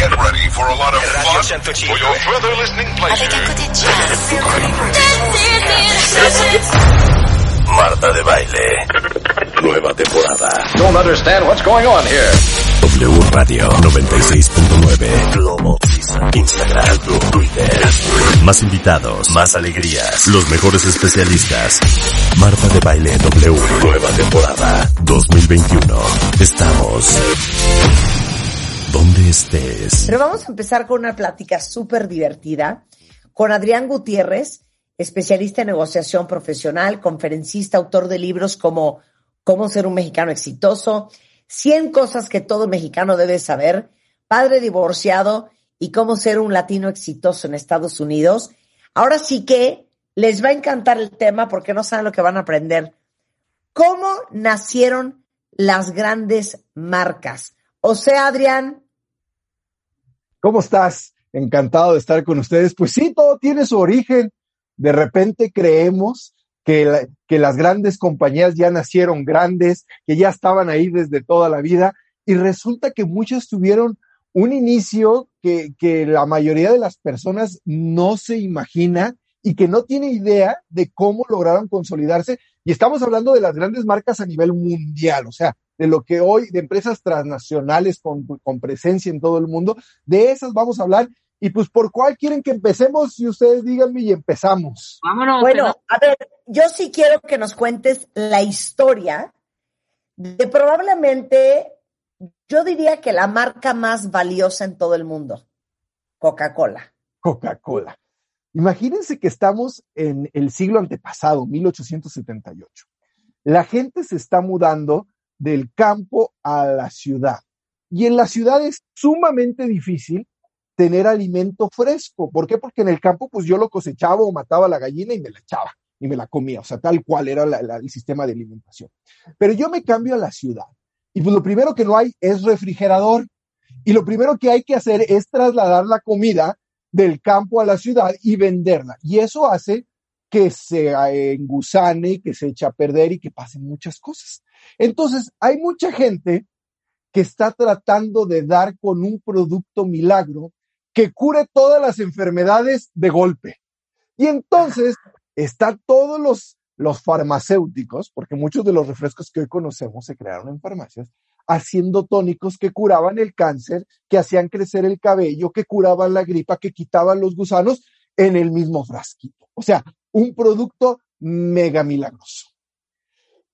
Get ready for a lot of fun for your further listening pleasure. Marta de Baile. Nueva temporada. Don't understand what's going on here. W Radio 96.9. Globo. Instagram. Twitter. Más invitados. Más alegrías. Los mejores especialistas. Marta de Baile W. Nueva temporada 2021. Estamos donde estés. Pero vamos a empezar con una plática súper divertida con Adrián Gutiérrez, especialista en negociación profesional, conferencista, autor de libros como Cómo ser un mexicano exitoso, 100 cosas que todo mexicano debe saber, padre divorciado y cómo ser un latino exitoso en Estados Unidos. Ahora sí que les va a encantar el tema porque no saben lo que van a aprender. ¿Cómo nacieron las grandes marcas? O sea, Adrián. ¿Cómo estás? Encantado de estar con ustedes. Pues sí, todo tiene su origen. De repente creemos que, que las grandes compañías ya nacieron grandes, que ya estaban ahí desde toda la vida, y resulta que muchas tuvieron un inicio que, que la mayoría de las personas no se imagina y que no tiene idea de cómo lograron consolidarse. Y estamos hablando de las grandes marcas a nivel mundial, o sea, de lo que hoy, de empresas transnacionales con, con presencia en todo el mundo, de esas vamos a hablar. Y pues, ¿por cuál quieren que empecemos? Si ustedes díganme y empezamos. Vámonos. Bueno, a ver, yo sí quiero que nos cuentes la historia de probablemente, yo diría que la marca más valiosa en todo el mundo, Coca-Cola. Coca-Cola. Imagínense que estamos en el siglo antepasado, 1878. La gente se está mudando del campo a la ciudad. Y en la ciudad es sumamente difícil tener alimento fresco. ¿Por qué? Porque en el campo, pues yo lo cosechaba o mataba la gallina y me la echaba y me la comía. O sea, tal cual era el sistema de alimentación. Pero yo me cambio a la ciudad. Y pues lo primero que no hay es refrigerador. Y lo primero que hay que hacer es trasladar la comida del campo a la ciudad y venderla. Y eso hace que se engusane, que se eche a perder y que pasen muchas cosas. Entonces, hay mucha gente que está tratando de dar con un producto milagro que cure todas las enfermedades de golpe. Y entonces están todos los, los farmacéuticos, porque muchos de los refrescos que hoy conocemos se crearon en farmacias, haciendo tónicos que curaban el cáncer, que hacían crecer el cabello, que curaban la gripa, que quitaban los gusanos en el mismo frasquito. O sea, un producto mega milagroso.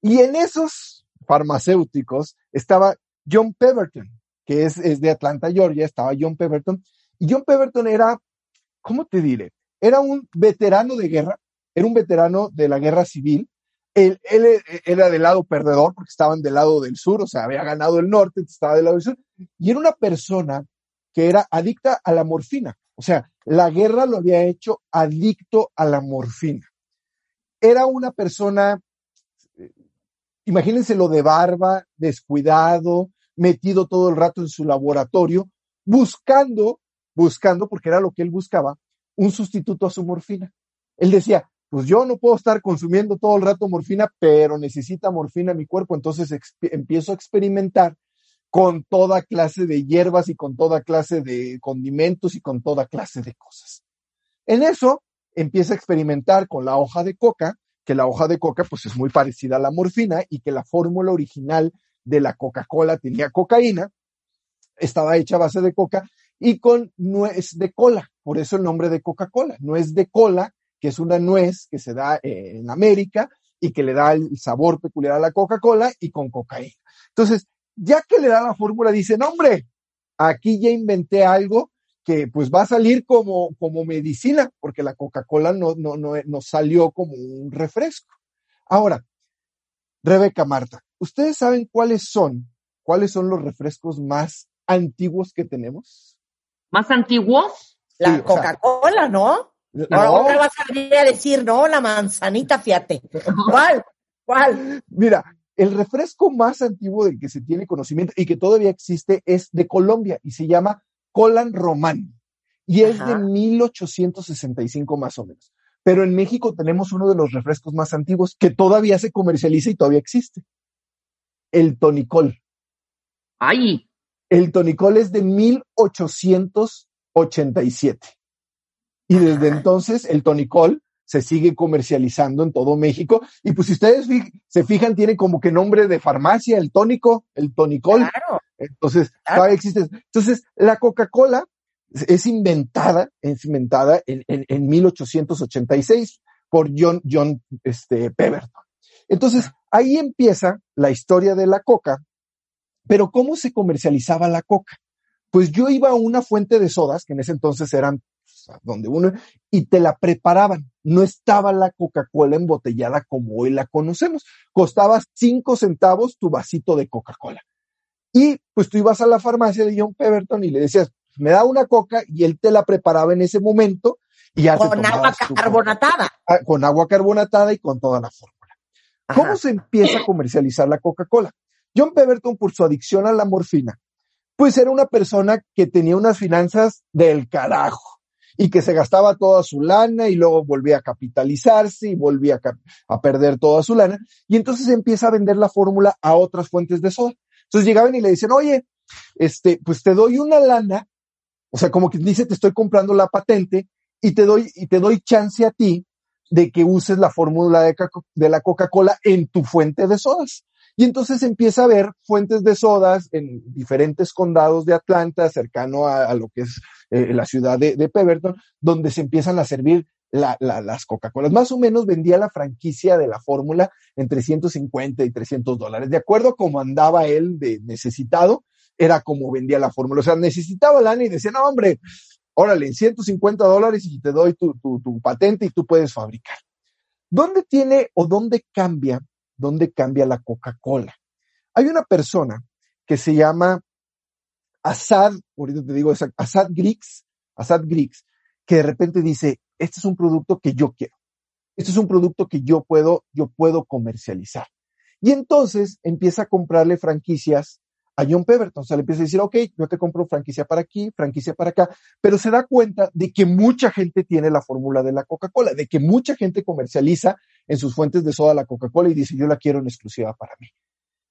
Y en esos farmacéuticos estaba John Pemberton, que es, de Atlanta, Georgia, estaba John Pemberton. Y John Pemberton era, ¿cómo te diré? Era un veterano de guerra, era un veterano de la guerra civil. Él, él era del lado perdedor porque estaban del lado del sur, o sea, había ganado el norte, estaba del lado del sur. Y era una persona que era adicta a la morfina. O sea, la guerra lo había hecho adicto a la morfina. Era una persona imagínense lo de barba, descuidado, metido todo el rato en su laboratorio, buscando, buscando, porque era lo que él buscaba, un sustituto a su morfina. Él decía, pues yo no puedo estar consumiendo todo el rato morfina, pero necesita morfina mi cuerpo, entonces empiezo a experimentar con toda clase de hierbas y con toda clase de condimentos y con toda clase de cosas. En eso empieza a experimentar con la hoja de coca, que la hoja de coca pues es muy parecida a la morfina y que la fórmula original de la Coca-Cola tenía cocaína, estaba hecha a base de coca y con nuez de cola, por eso el nombre de Coca-Cola, nuez de cola, que es una nuez que se da en América y que le da el sabor peculiar a la Coca-Cola y con cocaína. Entonces, ya que le da la fórmula, dice, no, hombre, aquí ya inventé algo que pues va a salir como, como medicina, porque la Coca-Cola no, no, no, no salió como un refresco. Ahora, Rebeca Marta, ¿ustedes saben cuáles son, cuáles son los refrescos más antiguos que tenemos? ¿Más antiguos? La Sí, o sea, Coca-Cola, ¿no? No. Ahora vas a venir a decir, no, la manzanita, fíjate. ¿Cuál? ¿Cuál? Mira, el refresco más antiguo del que se tiene conocimiento y que todavía existe es de Colombia y se llama Colan Román. Y es de Ajá. 1865 más o menos. Pero en México tenemos uno de los refrescos más antiguos que todavía se comercializa y todavía existe. El tonicol. Ay, El tonicol es de 1887. Y desde entonces el tonicol se sigue comercializando en todo México. Y pues si ustedes fi- se fijan, tiene como que nombre de farmacia, el tónico, el tonicol. Claro. Entonces, Claro. todavía existe. Entonces, la Coca-Cola es inventada, es inventada en, en, en 1886 por John, John este, Pemberton. Entonces, ahí empieza la historia de la coca, pero ¿cómo se comercializaba la coca? Pues yo iba a una fuente de sodas, que en ese entonces eran pues, donde uno, y te la preparaban. No estaba la Coca-Cola embotellada como hoy la conocemos. Costaba cinco centavos tu vasito de Coca-Cola. Y pues tú ibas a la farmacia de John Pemberton y le decías, me da una coca y él te la preparaba en ese momento y ya te Con agua coca. carbonatada. Ah, con agua carbonatada y con toda la fórmula. ¿Cómo se empieza a comercializar la Coca-Cola? John Pemberton, por su adicción a la morfina, pues era una persona que tenía unas finanzas del carajo y que se gastaba toda su lana y luego volvía a capitalizarse y volvía a, perder toda su lana. Y entonces empieza a vender la fórmula a otras fuentes de soda. Entonces llegaban y le dicen, oye, este, pues te doy una lana, o sea, como que dice, te estoy comprando la patente y te doy, y te doy chance a ti de que uses la fórmula de, la Coca-Cola en tu fuente de sodas. Y entonces empieza a haber fuentes de sodas en diferentes condados de Atlanta, cercano a, a lo que es eh, la ciudad de, de donde se empiezan a servir la- la- las Coca-Colas. Más o menos vendía la franquicia de la fórmula entre 150 y 300 dólares. De acuerdo a cómo andaba él de necesitado, era como vendía la fórmula. O sea, necesitaba lana y decía, no, hombre, órale, 150 dólares y te doy tu, tu, tu patente y tú puedes fabricar. ¿Dónde tiene o dónde cambia, dónde cambia la Coca-Cola? Hay una persona que se llama Assad, ahorita te digo, Assad Griggs, Assad Griggs, que de repente dice, este es un producto que yo quiero. Este es un producto que yo puedo, yo puedo comercializar. Y entonces empieza a comprarle franquicias a John Pemberton. O sea, le empieza a decir, ok, yo te compro franquicia para aquí, franquicia para acá, pero se da cuenta de que mucha gente tiene la fórmula de la Coca-Cola, de que mucha gente comercializa en sus fuentes de soda la Coca-Cola y dice, yo la quiero en exclusiva para mí.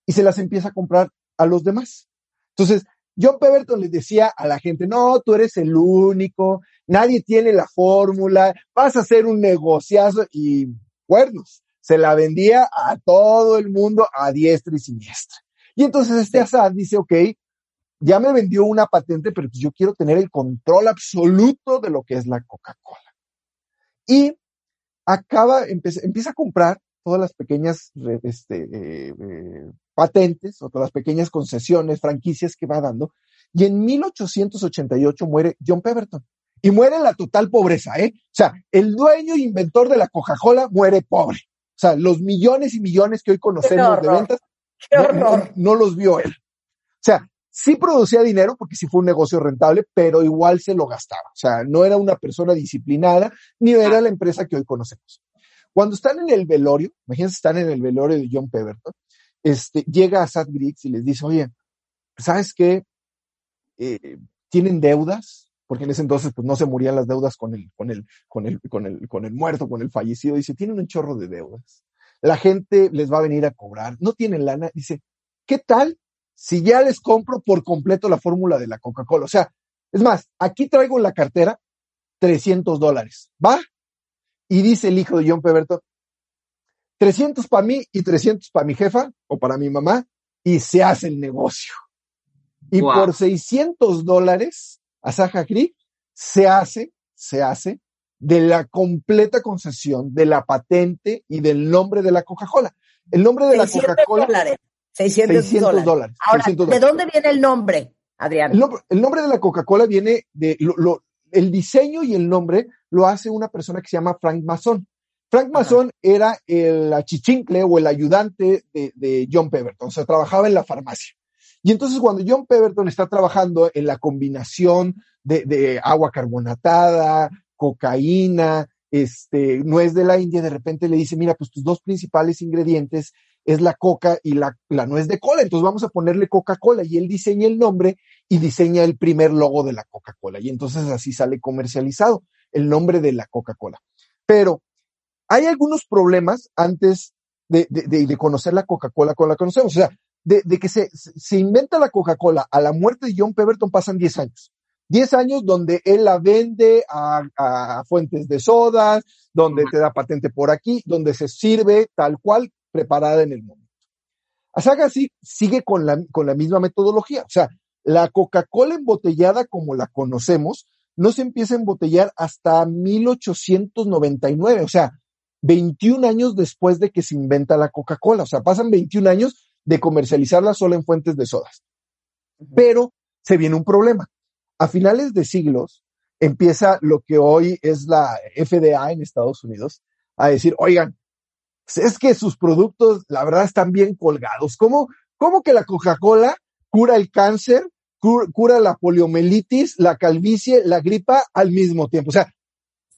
Y se las empieza a comprar a los demás. Entonces, John Pemberton les decía a la gente, no, tú eres el único, nadie tiene la fórmula, vas a hacer un negociazo y cuernos. Se la vendía a todo el mundo a diestra y siniestra. Y entonces este Assad dice, ok, ya me vendió una patente, pero pues yo quiero tener el control absoluto de lo que es la Coca-Cola. Y acaba, empe- empieza a comprar todas las pequeñas este, eh, eh, patentes o todas las pequeñas concesiones, franquicias que va dando. Y en 1888 muere John Pemberton. Y muere en la total pobreza, ¿eh? O sea, el dueño e inventor de la Coca-Cola muere pobre. O sea, los millones y millones que hoy conocemos de ventas, Qué no, no- no los vio él. O sea, sí producía dinero porque sí fue un negocio rentable, pero igual se lo gastaba. O sea, no era una persona disciplinada, ni era la empresa que hoy conocemos. Cuando están en el velorio, imagínense, están en el velorio de John Pemberton, este, llega a Sad Griggs y les dice, oye, ¿sabes qué? Eh, ¿Tienen deudas? Porque en ese entonces pues no se morían las deudas con el, con el, con el, con el, con el muerto, con el fallecido. Dice, tienen un chorro de deudas. La gente les va a venir a cobrar. No tienen lana. Dice, ¿qué tal si ya les compro por completo la fórmula de la Coca-Cola? O sea, es más, aquí traigo en la cartera 300 dólares. ¿Va? Y dice el hijo de John Pemberton, 300 para mí y 300 para mi jefa o para mi mamá y se hace el negocio. Y Wow. por 600 dólares a Saja Creek se hace, se hace de la completa concesión de la patente y del nombre de la Coca-Cola. El nombre de la 600 Coca-Cola, dólares. 600, 600 dólares. dólares. Ahora, 600 ¿de dólares. dónde viene el nombre, Adrián? El nombre, el nombre de la Coca-Cola viene de lo- lo- el diseño y el nombre lo hace una persona que se llama Frank Mason. Frank Mason era el achichincle o el ayudante de, de John Pemberton, o sea, trabajaba en la farmacia. Y entonces cuando John Pemberton está trabajando en la combinación de, de agua carbonatada, cocaína, este, nuez de la India, de repente le dice, mira, pues tus dos principales ingredientes es la coca y la, la nuez de cola, entonces vamos a ponerle Coca-Cola y él diseña el nombre y diseña el primer logo de la Coca-Cola y entonces así sale comercializado el nombre de la Coca-Cola. Pero hay algunos problemas antes de, de, de conocer la Coca-Cola como la conocemos, o sea, de, que se, se inventa la Coca-Cola a la muerte de John Pemberton pasan 10 años. 10 años donde él la vende a, a fuentes de sodas, donde te da patente por aquí, donde se sirve tal cual preparada en el momento. Asaga sí sigue con la, con la misma metodología. O sea, la Coca-Cola embotellada como la conocemos no se empieza a embotellar hasta 1899. O sea, 21 años después de que se inventa la Coca-Cola. O sea, pasan 21 años de comercializarla solo en fuentes de sodas. Pero se viene un problema. A finales de siglos empieza lo que hoy es la FDA en Estados Unidos a decir, oigan, es que sus productos, la verdad, están bien colgados. ¿Cómo, cómo que la Coca-Cola cura el cáncer, cura, la poliomielitis, la calvicie, la gripa al mismo tiempo? O sea,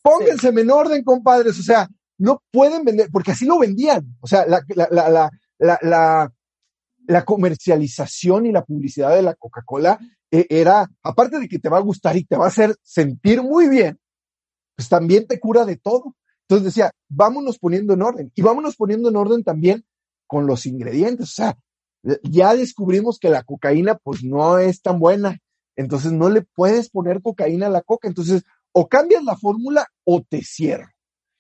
pónganse en orden, compadres. O sea, no pueden vender, porque así lo vendían. O sea, la, comercialización y la publicidad de la Coca-Cola eh, era, aparte de que te va a gustar y te va a hacer sentir muy bien, pues también te cura de todo. Entonces decía, vámonos poniendo en orden y vámonos poniendo en orden también con los ingredientes. O sea, ya descubrimos que la cocaína pues no es tan buena. Entonces no le puedes poner cocaína a la coca. Entonces o cambias la fórmula o te cierro.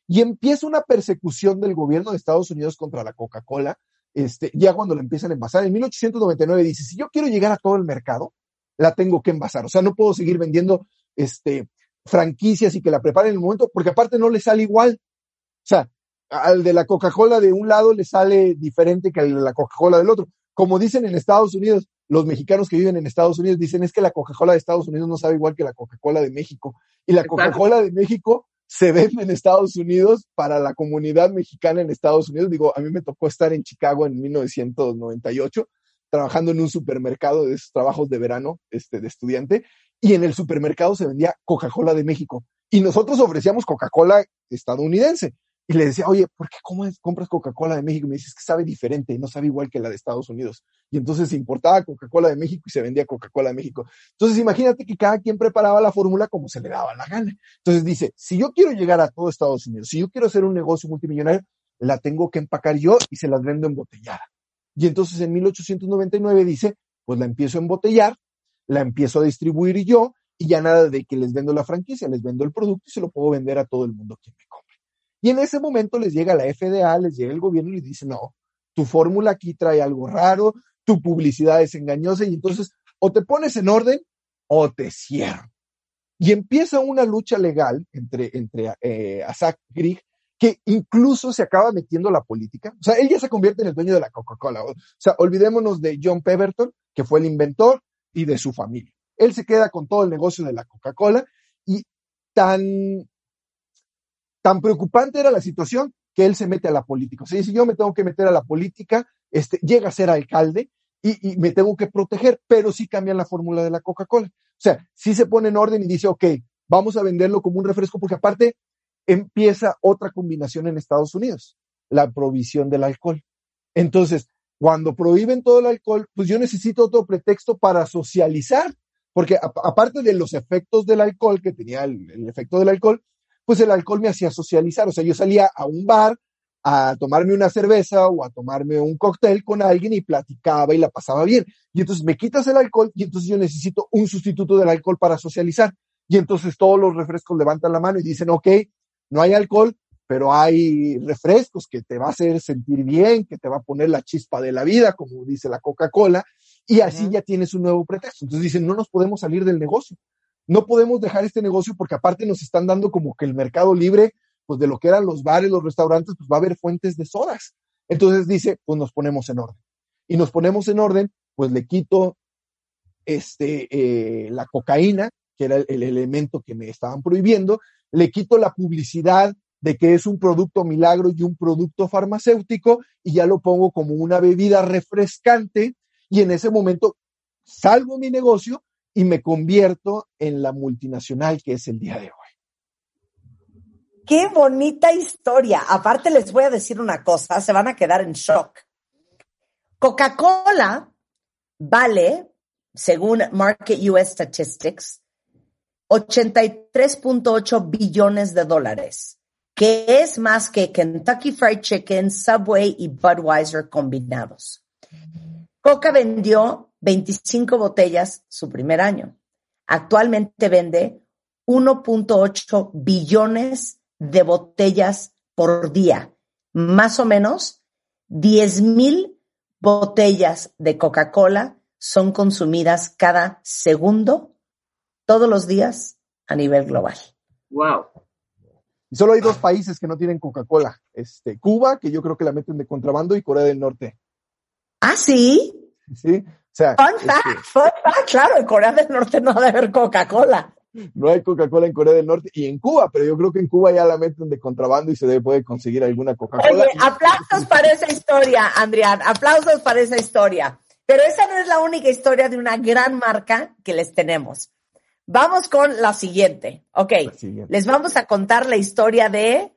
Y empieza una persecución del gobierno de Estados Unidos contra la Coca-Cola, este, ya cuando la empiezan a envasar. En 1899 dice, si yo quiero llegar a todo el mercado, la tengo que envasar. O sea, no puedo seguir vendiendo este, franquicias y que la preparen en el momento, porque aparte no le sale igual. O sea, al de la Coca-Cola de un lado le sale diferente que al de la Coca-Cola del otro. Como dicen en Estados Unidos, los mexicanos que viven en Estados Unidos dicen es que la Coca-Cola de Estados Unidos no sabe igual que la Coca-Cola de México. Y la Coca-Cola de México se vende en Estados Unidos para la comunidad mexicana en Estados Unidos. Digo, a mí me tocó estar en Chicago en 1998 trabajando en un supermercado de esos trabajos de verano, este, de estudiante, y en el supermercado se vendía Coca-Cola de México. Y nosotros ofrecíamos Coca-Cola estadounidense. Y le decía, oye, ¿por qué cómo es, compras Coca-Cola de México? Y me dices que sabe diferente, no sabe igual que la de Estados Unidos. Y entonces se importaba Coca-Cola de México y se vendía Coca-Cola de México. Entonces imagínate que cada quien preparaba la fórmula como se le daba la gana. Entonces dice, si yo quiero llegar a todo Estados Unidos, si yo quiero hacer un negocio multimillonario, la tengo que empacar yo y se las vendo embotellada. Y entonces en 1899 dice, pues la empiezo a embotellar, la empiezo a distribuir yo y ya nada de que les vendo la franquicia, les vendo el producto y se lo puedo vender a todo el mundo quien me compre. Y en ese momento les llega la FDA, les llega el gobierno y les dice, no, tu fórmula aquí trae algo raro, tu publicidad es engañosa y entonces o te pones en orden o te cierro. Y empieza una lucha legal entre, entre eh, Grieg que incluso se acaba metiendo la política. O sea, él ya se convierte en el dueño de la Coca-Cola. O sea, olvidémonos de John Pemberton, que fue el inventor, y de su familia. Él se queda con todo el negocio de la Coca-Cola y tan, tan preocupante era la situación que él se mete a la política. O sea, si yo me tengo que meter a la política, este, llega a ser alcalde y, me tengo que proteger, pero sí cambian la fórmula de la Coca-Cola. O sea, sí se pone en orden y dice, ok, vamos a venderlo como un refresco, porque aparte empieza otra combinación en Estados Unidos, la provisión del alcohol. Entonces, cuando prohíben todo el alcohol, pues yo necesito otro pretexto para socializar, porque aparte de los efectos del alcohol, que tenía el, efecto del alcohol, pues el alcohol me hacía socializar, o sea, yo salía a un bar a tomarme una cerveza o a tomarme un cóctel con alguien y platicaba y la pasaba bien. Y entonces me quitas el alcohol y entonces yo necesito un sustituto del alcohol para socializar. Y entonces todos los refrescos levantan la mano y dicen, ok, no hay alcohol, pero hay refrescos que te va a hacer sentir bien, que te va a poner la chispa de la vida, como dice la Coca-Cola, y así uh -huh. ya tienes un nuevo pretexto. Entonces dicen, no nos podemos salir del negocio. No podemos dejar este negocio porque aparte nos están dando como que el mercado libre, pues de lo que eran los bares, los restaurantes, pues va a haber fuentes de sodas. Entonces dice, pues nos ponemos en orden. Y nos ponemos en orden, pues le quito este, eh, la cocaína, que era el, el elemento que me estaban prohibiendo, le quito la publicidad de que es un producto milagro y un producto farmacéutico y ya lo pongo como una bebida refrescante y en ese momento salgo mi negocio y me convierto en la multinacional que es el día de hoy. Qué bonita historia. Aparte les voy a decir una cosa, se van a quedar en shock. Coca-Cola vale, según Market US Statistics, 83.8 billones de dólares, que es más que Kentucky Fried Chicken, Subway y Budweiser combinados. Coca vendió 25 botellas su primer año. Actualmente vende 1.8 billones de botellas por día. Más o menos 10 mil botellas de Coca-Cola son consumidas cada segundo, todos los días, a nivel global. Wow. Y solo hay dos países que no tienen Coca-Cola. Este, Cuba, que yo creo que la meten de contrabando, y Corea del Norte. ¿Ah, sí? Sí. Sea, Fun este, fact, fun fact, claro, en Corea del Norte no debe haber Coca-Cola. no hay Coca-Cola en Corea del Norte y en Cuba, pero yo creo que en Cuba ya la meten de contrabando y se debe puede conseguir alguna Coca-Cola. Oye, aplausos para esa historia, Adrián, aplausos para esa historia. Pero esa no es la única historia de una gran marca que les tenemos. Vamos con la siguiente. Ok, La siguiente. les vamos a contar la historia de...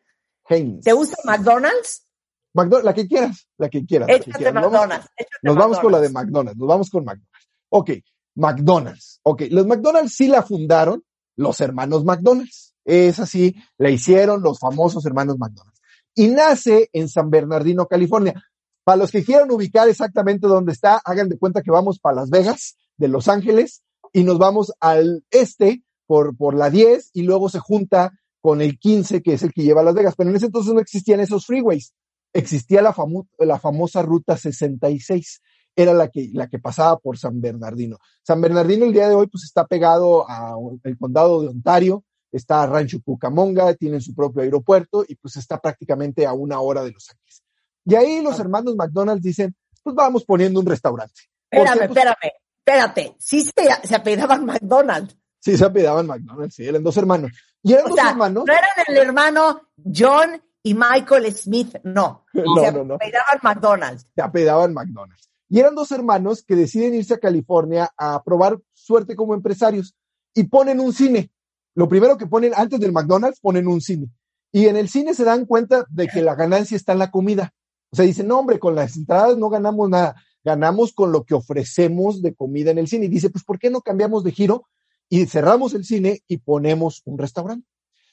Heinz. ¿Te gusta McDonald's? McDonald's, la que quieras, la que quieras. la que quieras. Nos vamos- McDonald's. échate Nos vamos con la de McDonald's. McDonald's, nos vamos con McDonald's. Ok, McDonald's. Ok, los McDonald's sí la fundaron los hermanos McDonald's. Es así, la hicieron los famosos hermanos McDonald's. Y nace en San Bernardino, California. Para los que quieran ubicar exactamente dónde está, hagan de cuenta que vamos para Las Vegas, de Los Ángeles, y nos vamos al este por, por la 10 y luego se junta con el 15, que es el que lleva a Las Vegas. Pero en ese entonces no existían esos freeways. Existía la, famu- la famosa ruta 66 era la que, la que pasaba por San Bernardino. San Bernardino el día de hoy pues está pegado al condado de Ontario, está Rancho Cucamonga, tienen su propio aeropuerto y pues está prácticamente a una hora de Los Ángeles. Y ahí los hermanos McDonald's dicen, pues vamos poniendo un restaurante. ¿Por Espérame? Pues, espérame, espérate. Sí se, se apellidaban McDonald's. sí, se apellidaban McDonald's, sí, eran dos hermanos. Y eran O dos sea, hermanos. no eran el hermano John y Michael Smith, no. No, se no, no. McDonald's. se apedaban McDonald's. Y eran dos hermanos que deciden irse a California a probar suerte como empresarios y ponen un cine. Lo primero que ponen antes del McDonald's, ponen un cine. Y en el cine se dan cuenta de que la ganancia está en la comida. O sea, dicen, no, hombre, con las entradas no ganamos nada, ganamos con lo que ofrecemos de comida en el cine. Y dice, pues, ¿por qué no cambiamos de giro y cerramos el cine y ponemos un restaurante?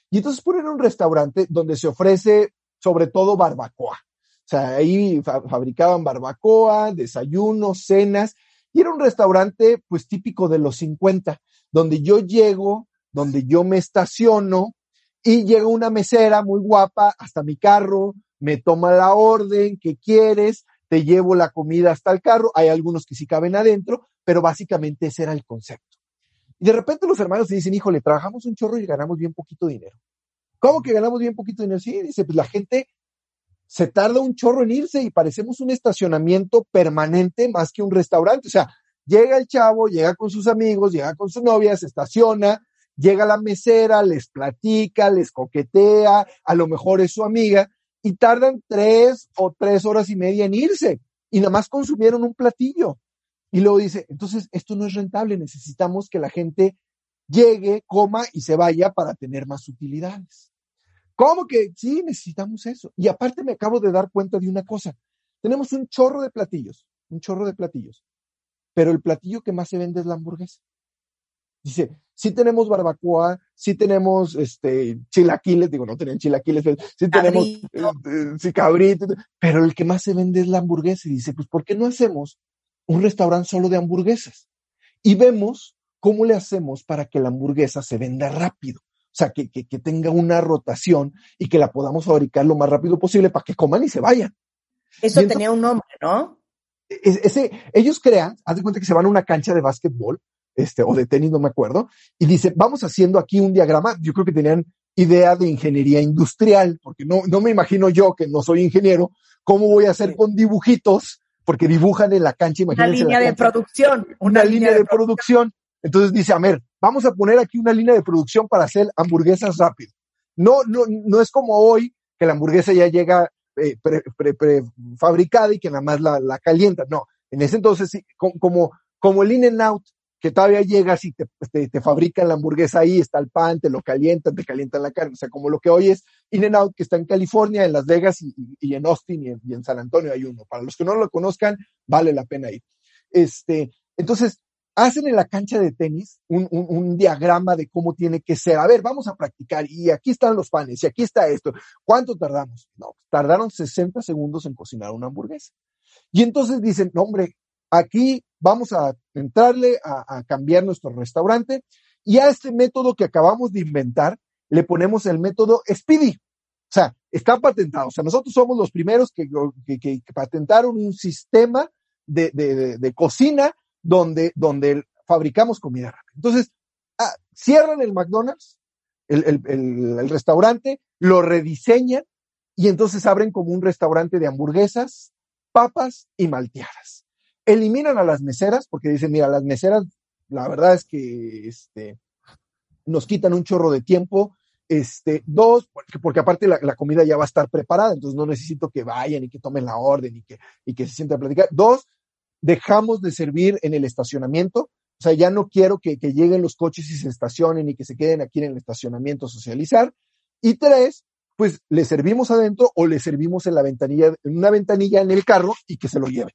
Y entonces ponen un restaurante donde se ofrece sobre todo barbacoa. O sea, ahí fa- fabricaban barbacoa, desayunos, cenas, y era un restaurante pues típico de los 50, donde yo llego, donde yo me estaciono, y llega una mesera muy guapa hasta mi carro, me toma la orden, ¿qué quieres? Te llevo la comida hasta el carro, hay algunos que sí caben adentro, pero básicamente ese era el concepto. Y de repente los hermanos se dicen, híjole, trabajamos un chorro y ganamos bien poquito dinero. ¿Cómo que ganamos bien poquito dinero? Sí, dice, pues la gente se tarda un chorro en irse y parecemos un estacionamiento permanente más que un restaurante. O sea, llega el chavo, llega con sus amigos, llega con su novia, se estaciona, llega la mesera, les platica, les coquetea, a lo mejor es su amiga, y tardan tres o tres horas y media en irse, y nada más consumieron un platillo. Y luego dice, entonces esto no es rentable, necesitamos que la gente llegue, coma y se vaya para tener más utilidades. ¿Cómo que sí necesitamos eso? Y aparte me acabo de dar cuenta de una cosa. Tenemos un chorro de platillos, un chorro de platillos, pero el platillo que más se vende es la hamburguesa. Dice, sí tenemos barbacoa, sí tenemos este chilaquiles, digo, no tienen chilaquiles, pero sí tenemos eh, sí, cabrito, pero el que más se vende es la hamburguesa. Y dice, pues, ¿por qué no hacemos un restaurante solo de hamburguesas? Y vemos cómo le hacemos para que la hamburguesa se venda rápido. O sea, que, que, que tenga una rotación y que la podamos fabricar lo más rápido posible para que coman y se vayan. Eso entonces- tenía un nombre, ¿no? Es- ese, ellos crean, haz de cuenta que se van a una cancha de básquetbol, este, o de tenis, no me acuerdo, y dice, vamos haciendo aquí un diagrama. Yo creo que tenían idea de ingeniería industrial, porque no, no me imagino yo, que no soy ingeniero, cómo voy a hacer con dibujitos, porque dibujan en la cancha, Una imagínense. línea la de cancha, producción. una línea de producción. Entonces dice, a ver, vamos a poner aquí una línea de producción para hacer hamburguesas rápido. No, no, no es como hoy que la hamburguesa ya llega eh, pre- pre- pre- fabricada y que nada más la, la calienta. No, en ese entonces como, como el In and Out, que todavía llegas y te, te, te, fabrican la hamburguesa ahí, está el pan, te lo calientan, te calientan la carne, o sea, como lo que hoy es In and Out, que está en California, en Las Vegas y, en Austin y en, San Antonio hay uno. Para los que no lo conozcan, vale la pena ir. Este, entonces, hacen en la cancha de tenis un, un, un, diagrama de cómo tiene que ser. A ver, vamos a practicar y aquí están los panes y aquí está esto. ¿Cuánto tardamos? No, tardaron 60 segundos en cocinar una hamburguesa. Y entonces dicen, hombre, aquí vamos a entrarle a, cambiar nuestro restaurante y a este método que acabamos de inventar le ponemos el método Speedy. O sea, está patentado. O sea, nosotros somos los primeros que, patentaron un sistema de, cocina donde, donde fabricamos comida rápida. Entonces, ah, cierran el McDonald's, el, el restaurante, lo rediseñan y entonces abren como un restaurante de hamburguesas, papas y malteadas eliminan a las meseras porque dicen, mira, las meseras, la verdad es que este, nos quitan un chorro de tiempo. Este, dos, porque, porque aparte la, comida ya va a estar preparada, entonces no necesito que vayan y que tomen la orden y que, y que se sienten a platicar. Dos, dejamos de servir en el estacionamiento. O sea, ya no quiero que, que lleguen los coches y se estacionen y que se queden aquí en el estacionamiento a socializar. Y tres, pues le servimos adentro o le servimos en la ventanilla, en una ventanilla en el carro y que se lo lleven.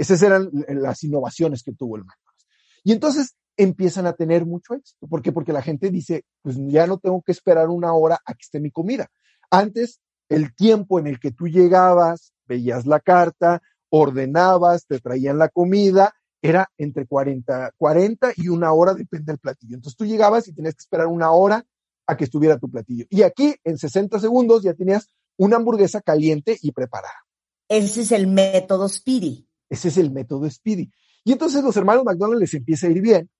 Esas eran las innovaciones que tuvo el McDonald's. Y entonces empiezan a tener mucho éxito. ¿Por qué? Porque la gente dice, pues ya no tengo que esperar una hora a que esté mi comida. Antes, el tiempo en el que tú llegabas, veías la carta, ordenabas, te traían la comida, era entre 40, 40 y una hora, depende del platillo. Entonces tú llegabas y tenías que esperar una hora a que estuviera tu platillo. Y aquí, en 60 segundos, ya tenías una hamburguesa caliente y preparada. Ese es el método Speedy. Ese es el método Speedy. Y entonces los hermanos McDonald's les empieza a ir bien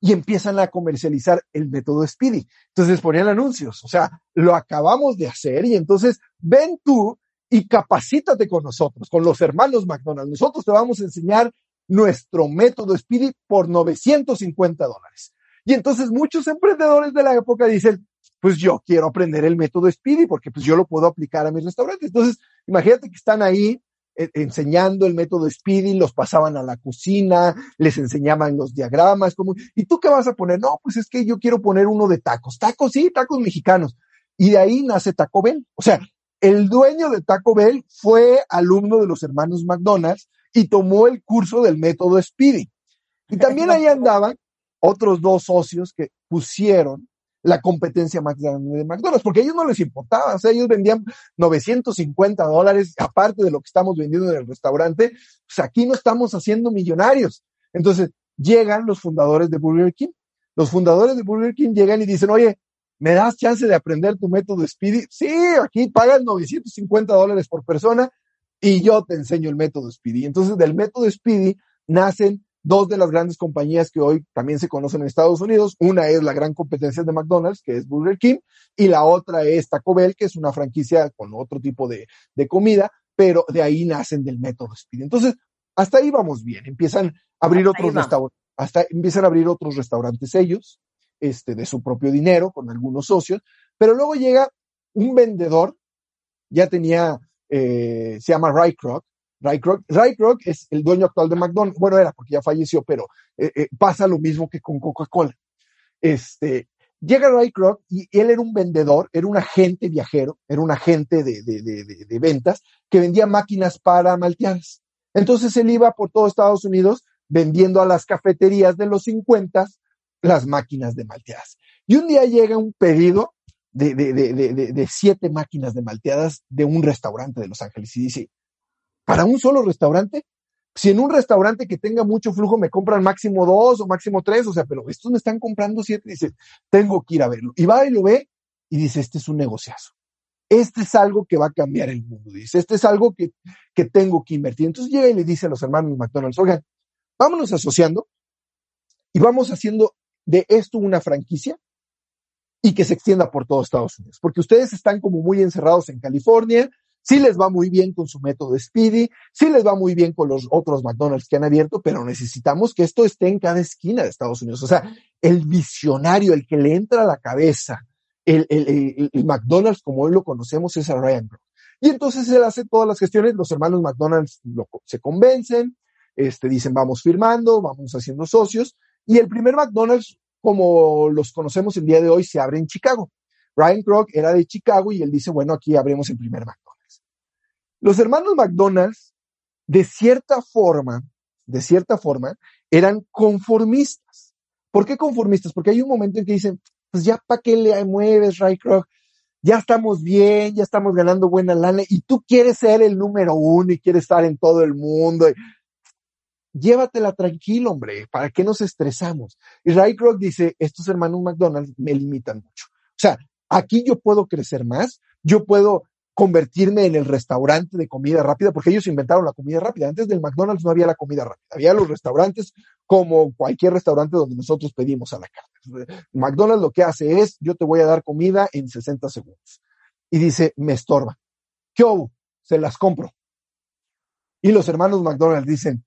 y empiezan a comercializar el método Speedy. Entonces ponían anuncios, o sea, lo acabamos de hacer y entonces ven tú y capacítate con nosotros, con los hermanos McDonald's. Nosotros te vamos a enseñar nuestro método Speedy por 950 dólares. Y entonces muchos emprendedores de la época dicen, pues yo quiero aprender el método Speedy porque pues yo lo puedo aplicar a mis restaurantes. Entonces, imagínate que están ahí enseñando el método Speedy, los pasaban a la cocina, les enseñaban los diagramas, como, ¿y tú qué vas a poner? No, pues es que yo quiero poner uno de tacos, tacos, sí, tacos mexicanos. Y de ahí nace Taco Bell. O sea, el dueño de Taco Bell fue alumno de los hermanos McDonald's y tomó el curso del método Speedy. Y también ahí andaban otros dos socios que pusieron la competencia de McDonald's, porque a ellos no les importaba, o sea, ellos vendían 950 dólares, aparte de lo que estamos vendiendo en el restaurante, pues aquí no estamos haciendo millonarios. Entonces, llegan los fundadores de Burger King. Los fundadores de Burger King llegan y dicen, oye, ¿me das chance de aprender tu método Speedy? Sí, aquí pagan 950 dólares por persona y yo te enseño el método Speedy. Entonces, del método Speedy nacen dos de las grandes compañías que hoy también se conocen en Estados Unidos. Una es la gran competencia de McDonald's, que es Burger King, y la otra es Taco Bell, que es una franquicia con otro tipo de, de comida, pero de ahí nacen del método Speed. Entonces, hasta ahí vamos bien. Empiezan a abrir hasta otros restaurantes, hasta empiezan a abrir otros restaurantes ellos, este, de su propio dinero, con algunos socios, pero luego llega un vendedor, ya tenía, eh, se llama Kroc, Ray Kroc. Ray es el dueño actual de McDonald's. Bueno, era porque ya falleció, pero eh, eh, pasa lo mismo que con Coca-Cola. Este, llega Ray Kroc y él era un vendedor, era un agente viajero, era un agente de, de, de, de, ventas que vendía máquinas para malteadas. Entonces él iba por todo Estados Unidos vendiendo a las cafeterías de los 50 las máquinas de malteadas. Y un día llega un pedido de, de, de, de siete máquinas de malteadas de un restaurante de Los Ángeles y dice, para un solo restaurante. Si en un restaurante que tenga mucho flujo me compran máximo dos o máximo tres, o sea, pero estos me están comprando siete, dice, tengo que ir a verlo. Y va y lo ve y dice, este es un negociazo. Este es algo que va a cambiar el mundo, dice, este es algo que, que tengo que invertir. Entonces llega y le dice a los hermanos McDonald's, oigan, vámonos asociando y vamos haciendo de esto una franquicia y que se extienda por todo Estados Unidos, porque ustedes están como muy encerrados en California, sí les va muy bien con su método Speedy, sí les va muy bien con los otros McDonald's que han abierto, pero necesitamos que esto esté en cada esquina de Estados Unidos. O sea, el visionario, el que le entra a la cabeza, el, McDonald's como hoy lo conocemos es a Ryan Kroc. Y entonces él hace todas las gestiones, los hermanos McDonald's lo, se convencen, este, dicen vamos firmando, vamos haciendo socios, y el primer McDonald's, como los conocemos el día de hoy, se abre en Chicago. Ryan Kroc era de Chicago y él dice, bueno, aquí abrimos el primer McDonald's. Los hermanos McDonald's, de cierta forma, de cierta forma, eran conformistas. ¿Por qué conformistas? Porque hay un momento en que dicen, pues ya para qué le mueves, Ryan Kroc, ya estamos bien, ya estamos ganando buena lana y tú quieres ser el número uno y quieres estar en todo el mundo. Llévatela tranquilo, hombre, ¿para qué nos estresamos? Y Ray Kroc dice, estos hermanos McDonald's me limitan mucho. O sea, aquí yo puedo crecer más, yo puedo convertirme en el restaurante de comida rápida, porque ellos inventaron la comida rápida. Antes del McDonald's no había la comida rápida, había los restaurantes como cualquier restaurante donde nosotros pedimos a la carta. McDonald's lo que hace es, yo te voy a dar comida en 60 segundos. Y dice, me estorba. ¿Qué hubo? Se las compro. Y los hermanos McDonald's dicen,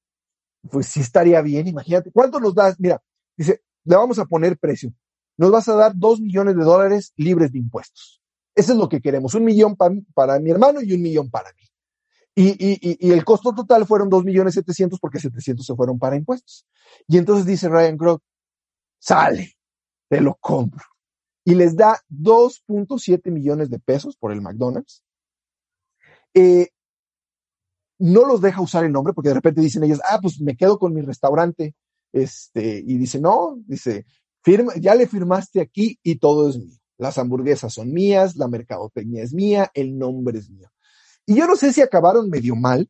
pues sí estaría bien, imagínate. ¿Cuánto nos das? Mira, dice, le vamos a poner precio. Nos vas a dar dos millones de dólares libres de impuestos. Eso es lo que queremos, un millón para mi hermano y un millón para mí. Y, el costo total fueron dos millones setecientos porque setecientos se fueron para impuestos. Y entonces dice Ryan Kroc, sale, te lo compro. Y les da 2.7 millones de pesos por el McDonald's. Eh, no los deja usar el nombre porque de repente dicen ellos, ah, pues me quedo con mi restaurante. Este, y dice, no, dice, firma, ya le firmaste aquí y todo es mío. Las hamburguesas son mías, la mercadotecnia es mía, el nombre es mío. Y yo no sé si acabaron medio mal,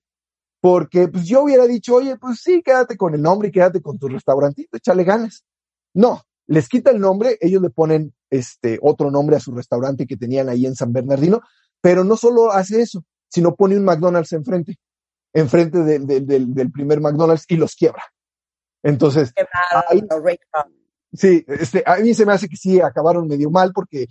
porque pues yo hubiera dicho, oye, pues sí, quédate con el nombre y quédate con tu restaurantito, échale ganas. No, les quita el nombre, ellos le ponen este otro nombre a su restaurante que tenían ahí en San Bernardino, pero no solo hace eso, sino pone un McDonald's enfrente, enfrente del primer McDonald's y los quiebra. Entonces, ahí, Sí, este, a mí se me hace que sí acabaron medio mal porque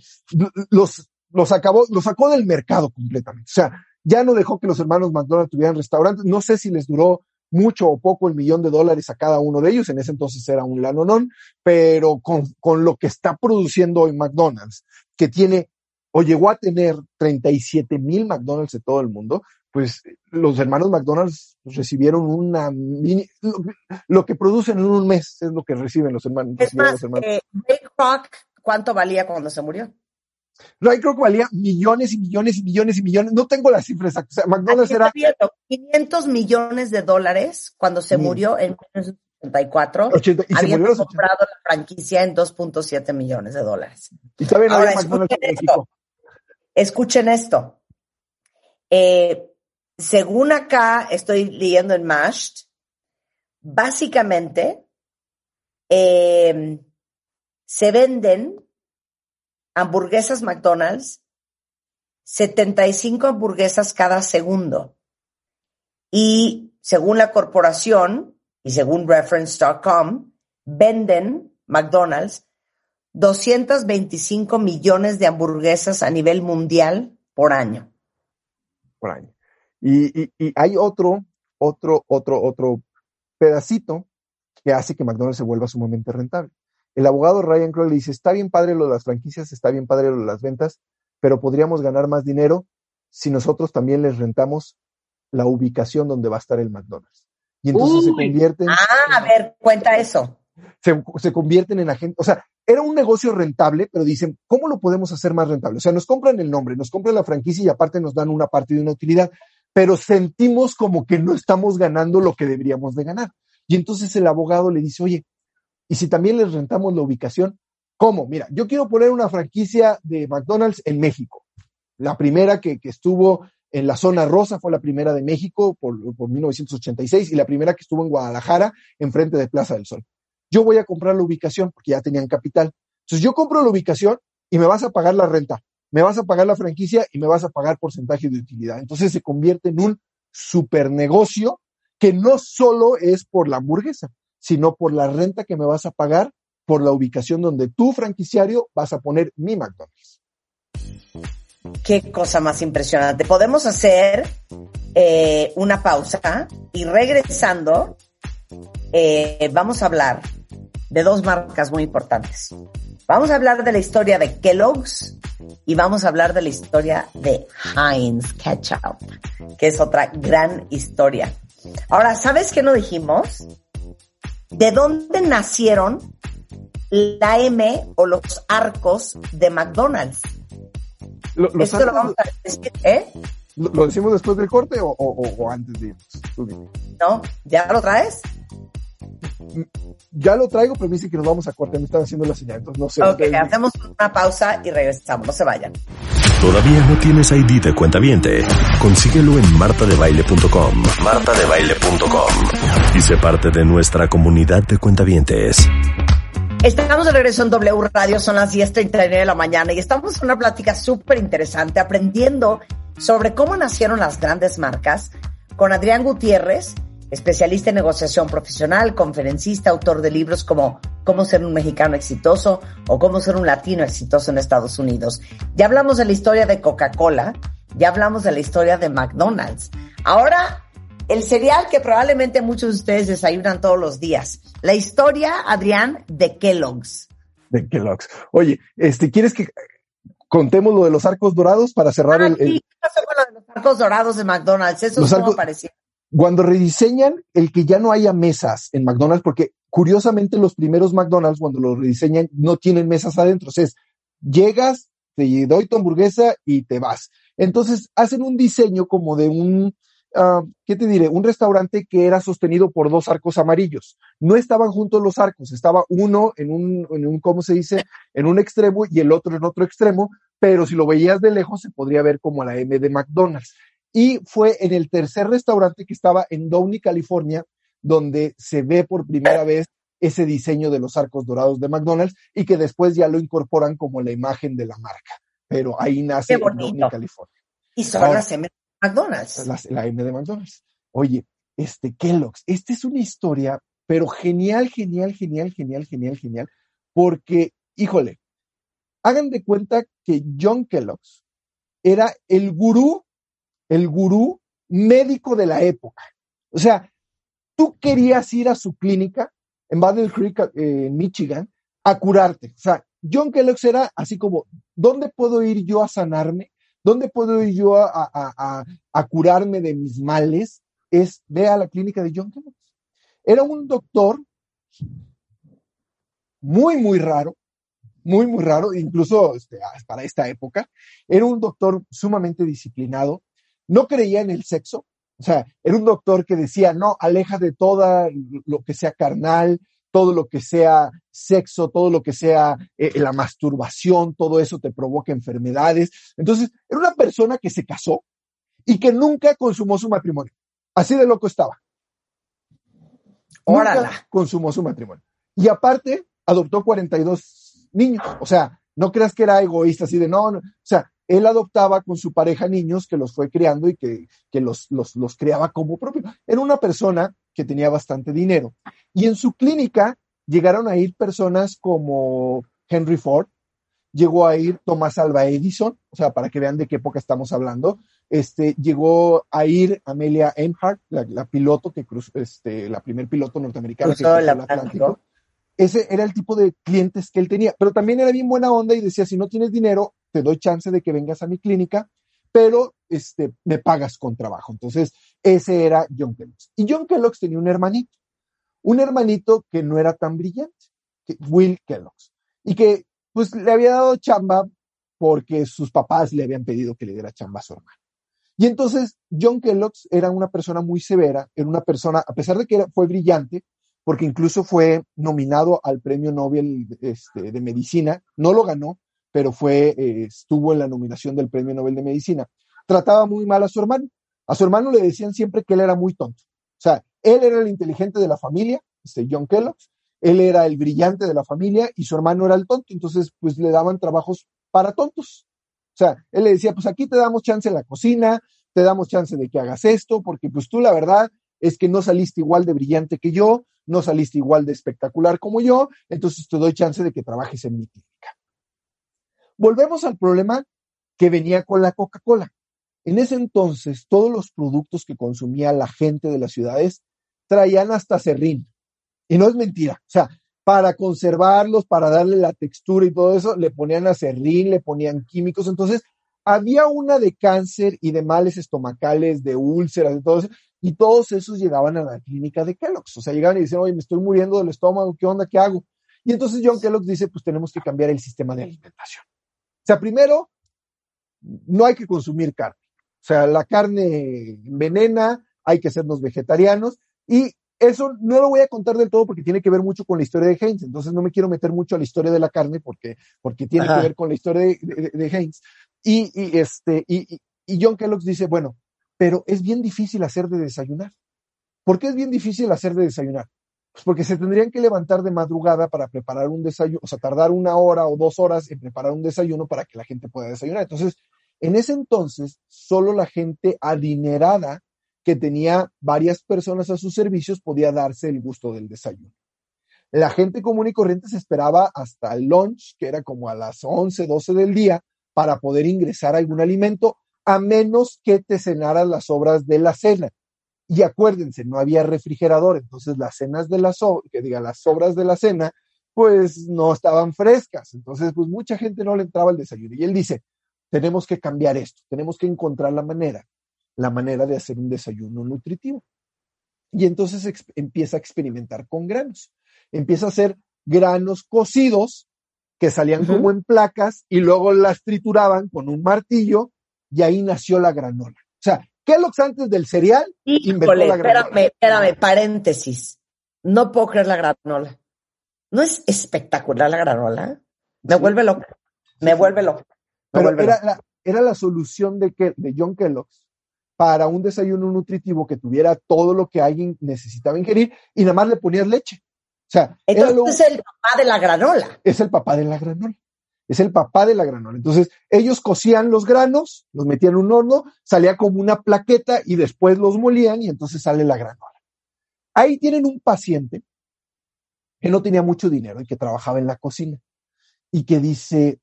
los, los acabó, los sacó del mercado completamente. O sea, ya no dejó que los hermanos McDonald's tuvieran restaurantes. No sé si les duró mucho o poco el millón de dólares a cada uno de ellos. En ese entonces era un lanonón, pero con, con lo que está produciendo hoy McDonald's, que tiene o llegó a tener 37 mil McDonald's de todo el mundo, pues los hermanos McDonald's recibieron una mini, lo, que producen en un mes es lo que reciben los hermanos. Es más, eh, Ray Kroc, ¿cuánto valía cuando se murió? Ray Kroc valía millones y millones y millones y millones. No tengo las cifras O sea, McDonald's era... 500 millones de dólares cuando se murió en 1984. habían comprado la franquicia en 2.7 millones de dólares. Y saben, Ahora, escuchen esto. Escuchen esto. Eh, según acá estoy leyendo en Mashed, básicamente eh, se venden hamburguesas McDonald's, 75 hamburguesas cada segundo. Y según la corporación y según reference.com, venden McDonald's 225 millones de hamburguesas a nivel mundial por año. Por año. Y, hay otro, otro, otro, otro pedacito que hace que McDonald's se vuelva sumamente rentable. El abogado Ryan Crow le dice, está bien padre lo de las franquicias, está bien padre lo de las ventas, pero podríamos ganar más dinero si nosotros también les rentamos la ubicación donde va a estar el McDonald's. Y entonces se convierten... Ah, a ver, cuenta eso. Se, se convierten en agentes, o sea, era un negocio rentable, pero dicen, ¿cómo lo podemos hacer más rentable? O sea, nos compran el nombre, nos compran la franquicia y aparte nos dan una parte de una utilidad pero sentimos como que no estamos ganando lo que deberíamos de ganar. Y entonces el abogado le dice, oye, ¿y si también les rentamos la ubicación? ¿Cómo? Mira, yo quiero poner una franquicia de McDonald's en México. La primera que, estuvo en la zona rosa fue la primera de México por, por 1986 y la primera que estuvo en Guadalajara, enfrente de Plaza del Sol. Yo voy a comprar la ubicación porque ya tenían capital. Entonces yo compro la ubicación y me vas a pagar la renta me vas a pagar la franquicia y me vas a pagar porcentaje de utilidad. Entonces se convierte en un super negocio que no solo es por la hamburguesa, sino por la renta que me vas a pagar por la ubicación donde tu franquiciario vas a poner mi McDonald's. Qué cosa más impresionante. Podemos hacer eh, una pausa y regresando eh, vamos a hablar de dos marcas muy importantes. Vamos a hablar de la historia de Kellogg's y vamos a hablar de la historia de Heinz Ketchup, que es otra gran historia. Ahora, ¿sabes qué no dijimos? ¿De dónde nacieron la M o los arcos de McDonald's? Lo, los Esto lo vamos a decir, ¿eh? ¿lo- decimos después del corte o, o- antes de irnos? ¿No? ¿Ya lo traes? Ya lo traigo, pero me dice que nos vamos a corte. Me están haciendo la señal, entonces no sé. Ok, Ustedes- hacemos una pausa y regresamos. No se vayan. ¿Todavía no tienes ID de cuentaviente? Consíguelo en martadebaile.com. martadebaile.com. Y sé parte de nuestra comunidad de cuentavientes. Estamos de regreso en W Radio, son las 10.39 de la mañana y estamos en una plática súper interesante aprendiendo sobre cómo nacieron las grandes marcas con Adrián Gutiérrez, especialista en negociación profesional, conferencista, autor de libros como Cómo ser un mexicano exitoso o Cómo ser un latino exitoso en Estados Unidos. Ya hablamos de la historia de Coca-Cola, ya hablamos de la historia de McDonald's. Ahora, el cereal que probablemente muchos de ustedes desayunan todos los días. La historia, Adrián, de Kellogg's. de Kellogg's. Oye, este, ¿quieres que contemos lo de los arcos dorados para cerrar Ah, el, el- sí, ¿qué pasó con lo de los arcos dorados de McDonald's? Eso Los es como parecía. Cuando rediseñan el que ya no haya mesas en McDonald's, porque curiosamente los primeros McDonald's cuando los rediseñan no tienen mesas adentro, o sea, es, llegas, te doy tu hamburguesa y te vas. Entonces hacen un diseño como de un, ah, ¿qué te diré? Un restaurante que era sostenido por dos arcos amarillos. No estaban juntos los arcos, estaba uno en un, en un, ¿cómo se dice? En un extremo y el otro en otro extremo, pero si lo veías de lejos se podría ver como la M de McDonald's y fue en el tercer restaurante que estaba en Downey, California, donde se ve por primera vez ese diseño de los arcos dorados de McDonald's y que después ya lo incorporan como la imagen de la marca. Pero ahí nace en. Downey, California, Y son Ahora- las M de McDonald's. la, la M de McDonald's. Oye, este Kellogg's, esta es una historia, pero genial, genial, genial, genial, genial, genial, porque, híjole, hagan de cuenta que John Kellogg's era el gurú, el gurú médico de la época. O sea, tú querías ir a su clínica en Battle Creek, eh, en Michigan, a curarte. O sea, John Kellogg's era así como, ¿dónde puedo ir yo a sanarme? ¿Dónde puedo ir yo a, a- a- curarme de mis males? Es, ve a la clínica de John Kellogg's. Era un doctor muy, muy raro, muy, muy raro, incluso este, para esta época. Era un doctor sumamente disciplinado, no creía en el sexo, o sea, era un doctor que decía, no, aleja de todo lo que sea carnal, todo lo que sea sexo, todo lo que sea eh, la masturbación, todo eso te provoca enfermedades. Entonces, era una persona que se casó y que nunca consumó su matrimonio. Así de loco estaba. Órala. Nunca consumó su matrimonio. Y aparte, adoptó 42 niños. O sea, no creas que era egoísta, así de no, no. O sea, él adoptaba con su pareja niños que los fue criando y que, que los, los, los criaba como propio. Era una persona que tenía bastante dinero. Y en su clínica llegaron a ir personas como Henry Ford, llegó a ir Thomas Alva Edison, o sea, para que vean de qué época estamos hablando. Este, llegó a ir Amelia Earhart, la, la piloto que cruzó, este, la primer piloto norteamericana que Cruzó cruzó el el Atlántico. Atlántico. Ese era el tipo de clientes que él tenía, pero también era bien buena onda y decía, si no tienes dinero, te doy chance de que vengas a mi clínica, pero este, me pagas con trabajo. Entonces, ese era John Kellogg's. Y John Kellogg's tenía un hermanito, un hermanito que no era tan brillante, que Will Kellogg's, y que pues le había dado chamba porque sus papás le habían pedido que le diera chamba a su hermano. Y entonces John Kellogg's era una persona muy severa, era una persona, a pesar de que era, fue brillante, porque incluso fue nominado al premio Nobel este, de Medicina, no lo ganó, pero fue, eh, estuvo en la nominación del premio Nobel de Medicina. Trataba muy mal a su hermano. A su hermano le decían siempre que él era muy tonto. O sea, él era el inteligente de la familia, este John Kellogg's, él era el brillante de la familia y su hermano era el tonto. Entonces, pues le daban trabajos para tontos. O sea, él le decía, pues aquí te damos chance en la cocina, te damos chance de que hagas esto, porque pues tú la verdad es que no saliste igual de brillante que yo, no saliste igual de espectacular como yo, entonces te doy chance de que trabajes en mi clínica. Volvemos al problema que venía con la Coca-Cola. En ese entonces, todos los productos que consumía la gente de las ciudades traían hasta serrín. Y no es mentira. O sea, para conservarlos, para darle la textura y todo eso, le ponían acerrín, le ponían químicos. Entonces, había una de cáncer y de males estomacales, de úlceras, de todo eso, y todos esos llegaban a la clínica de Kellogg's. O sea, llegaban y decían, oye, me estoy muriendo del estómago, ¿qué onda? ¿Qué hago? Y entonces John Kellogg dice, pues tenemos que cambiar el sistema de alimentación. O sea, primero, no hay que consumir carne. O sea, la carne envenena, hay que hacernos vegetarianos y eso no lo voy a contar del todo porque tiene que ver mucho con la historia de Heinz, entonces no me quiero meter mucho a la historia de la carne porque, porque tiene Ajá. que ver con la historia de, de, de Heinz. Y, y, este, y- y John Kellogg dice, bueno, pero es bien difícil hacer de desayunar. ¿Por qué es bien difícil hacer de desayunar? Pues porque se tendrían que levantar de madrugada para preparar un desayuno, o sea, tardar una hora o dos horas en preparar un desayuno para que la gente pueda desayunar. Entonces, en ese entonces, solo la gente adinerada que tenía varias personas a sus servicios podía darse el gusto del desayuno. La gente común y corriente se esperaba hasta el lunch, que era como a las 11, 12 del día, para poder ingresar algún alimento, a menos que te cenaras las sobras de la cena. Y acuérdense, no había refrigerador, entonces las cenas de la so que diga las sobras de la cena, pues no estaban frescas. Entonces, pues mucha gente no le entraba al desayuno. Y él dice, tenemos que cambiar esto, tenemos que encontrar la manera, la manera de hacer un desayuno nutritivo. Y entonces empieza a experimentar con granos. Empieza a hacer granos cocidos que salían como en placas y luego las trituraban con un martillo y ahí nació la granola. O sea, Kellogg's antes del cereal Híjole, la espérame, espérame, paréntesis. No puedo creer la granola. ¿No es espectacular la granola? Me Sí. vuelve loca. Me vuelve loca. Me Pero vuelve era loca. la, era la solución de, que, de John Kellogg's para un desayuno nutritivo que tuviera todo lo que alguien necesitaba ingerir y nada más le ponías leche. O sea, lo- Entonces es el papá de la granola. es el papá de la granola. Es el papá de la granola. Entonces, ellos cocían los granos, los metían en un horno, salía como una plaqueta y después los molían y entonces sale la granola. Ahí tienen un paciente que no tenía mucho dinero y que trabajaba en la cocina y que dice,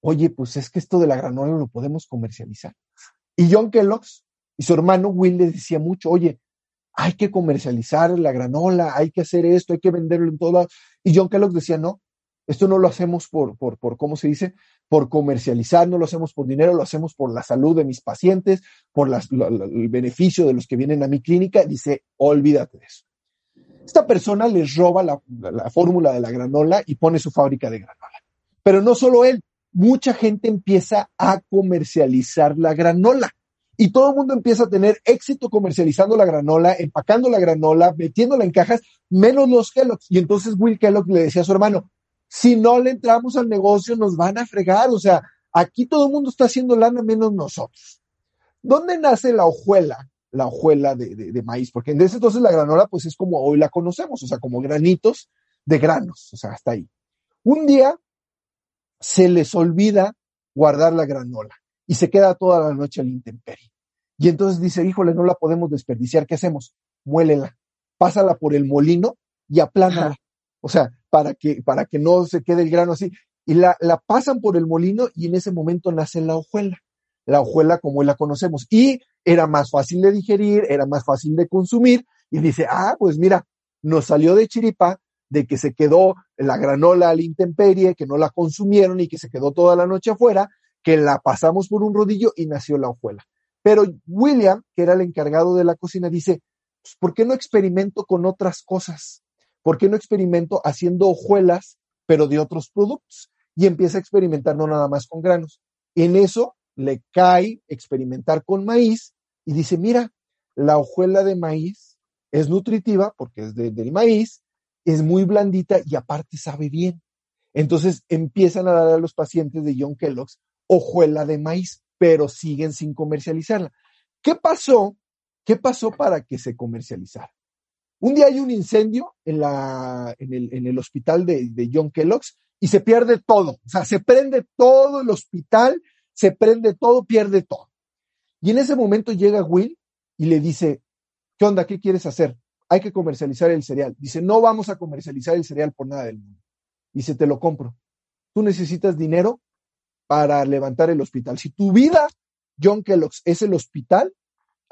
oye, pues es que esto de la granola lo podemos comercializar. Y John Kellogg's y su hermano Will le decía mucho, oye, hay que comercializar la granola, hay que hacer esto, hay que venderlo en todo lado. Y John Kellogg decía, no, esto no lo hacemos por, por, por, ¿cómo se dice? Por comercializar, no lo hacemos por dinero, lo hacemos por la salud de mis pacientes, por las- el beneficio de los que vienen a mi clínica. Dice, olvídate de eso. Esta persona les roba la, la- la fórmula de la granola y pone su fábrica de granola. Pero no solo él, mucha gente empieza a comercializar la granola. Y todo el mundo empieza a tener éxito comercializando la granola, empacando la granola, metiéndola en cajas, menos los Kellogg's. Y entonces Will Kellogg le decía a su hermano, si no le entramos al negocio, nos van a fregar. O sea, aquí todo el mundo está haciendo lana menos nosotros. ¿Dónde nace la hojuela? La hojuela de, maíz, porque desde entonces la granola, pues es como hoy la conocemos, o sea, como granitos de granos, o sea, hasta ahí. Un día se les olvida guardar la granola y se queda toda la noche al intemperie. Y entonces dice, híjole, no la podemos desperdiciar, ¿qué hacemos? Muélela, pásala por el molino y aplánala. O sea, para que, para que no se quede el grano así. Y la, la pasan por el molino y en ese momento nace la hojuela. La hojuela como la conocemos. Y era más fácil de digerir, era más fácil de consumir. Y dice, ah, pues mira, nos salió de chiripa de que se quedó la granola al intemperie, que no la consumieron y que se quedó toda la noche afuera, que la pasamos por un rodillo y nació la hojuela. Pero William, que era el encargado de la cocina, dice, pues, ¿por qué no experimento con otras cosas? ¿Por qué no experimento haciendo hojuelas, pero de otros productos? Y empieza a experimentar no nada más con granos. En eso le cae experimentar con maíz y dice, mira, la hojuela de maíz es nutritiva porque es de- del maíz, es muy blandita y aparte sabe bien. Entonces empiezan a dar a los pacientes de John Kellogg's hojuela de maíz, pero siguen sin comercializarla. ¿Qué pasó? ¿Qué pasó para que se comercializara? Un día hay un incendio en, el, hospital de, de John Kellogg's y se pierde todo. O sea, se prende todo el hospital, se prende todo, pierde todo. Y en ese momento llega Will y le dice, ¿qué onda? ¿Qué quieres hacer? Hay que comercializar el cereal. Dice, no vamos a comercializar el cereal por nada del mundo. Dice, te lo compro. Tú necesitas dinero para levantar el hospital. Si tu vida, John Kellogg's, es el hospital,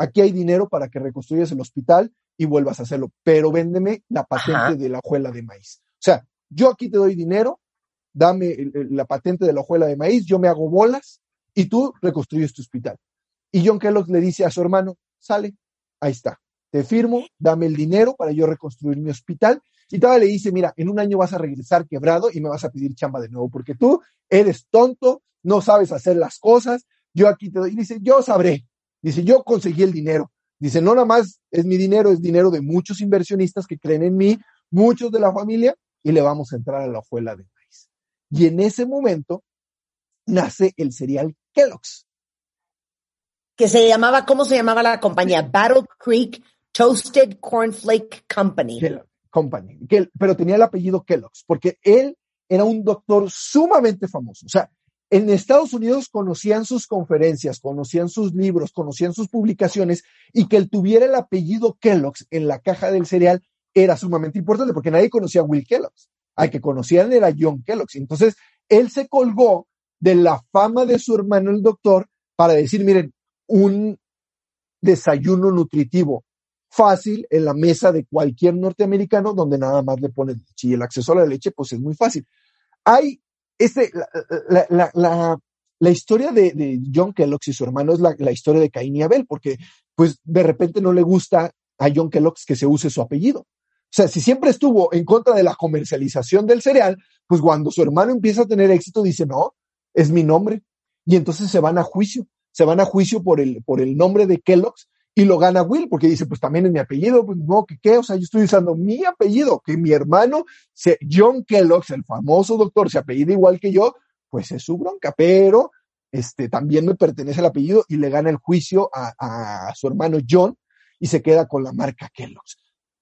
aquí hay dinero para que reconstruyas el hospital y vuelvas a hacerlo. Pero véndeme la patente Ajá. de la hojuela de maíz. O sea, yo aquí te doy dinero, dame el- el- la patente de la hojuela de maíz, yo me hago bolas y tú reconstruyes tu hospital. Y John Kellogg le dice a su hermano, sale, ahí está, te firmo, dame el dinero para yo reconstruir mi hospital. Y todavía le dice, mira, en un año vas a regresar quebrado y me vas a pedir chamba de nuevo, porque tú eres tonto, no sabes hacer las cosas, yo aquí te doy. Y dice, yo sabré. Dice, yo conseguí el dinero. Dice, no nada más es mi dinero, es dinero de muchos inversionistas que creen en mí, muchos de la familia, y le vamos a entrar a la hojuela de maíz. Y en ese momento nace el cereal Kellogg's. Que se llamaba, ¿cómo se llamaba la compañía? Battle Creek Toasted Cornflake Company. Kellogg Company, pero tenía el apellido Kellogg's, porque él era un doctor sumamente famoso. O sea, en Estados Unidos conocían sus conferencias, conocían sus libros, conocían sus publicaciones, y que él tuviera el apellido Kellogg's en la caja del cereal era sumamente importante, porque nadie conocía a Will Kellogg's. Al que conocían era John Kellogg's. Entonces, él se colgó de la fama de su hermano el doctor para decir, miren, un desayuno nutritivo fácil en la mesa de cualquier norteamericano donde nada más le ponen leche y el acceso a la leche pues es muy fácil. Hay este, la, la, la, la, historia de, de, John Kellogg y su hermano es la, la, historia de Caín y Abel porque pues de repente no le gusta a John Kellogg que se use su apellido. O sea, si siempre estuvo en contra de la comercialización del cereal, pues cuando su hermano empieza a tener éxito dice, no, es mi nombre. Y entonces se van a juicio, se van a juicio por el, por el nombre de Kellogg's y lo gana Will, porque dice, pues también es mi apellido, pues no, que qué, o sea, yo estoy usando mi apellido, que mi hermano, John Kellogg, el famoso doctor, se apellida igual que yo, pues es su bronca, pero este, también me pertenece el apellido y le gana el juicio a, a su hermano John y se queda con la marca Kellogg's.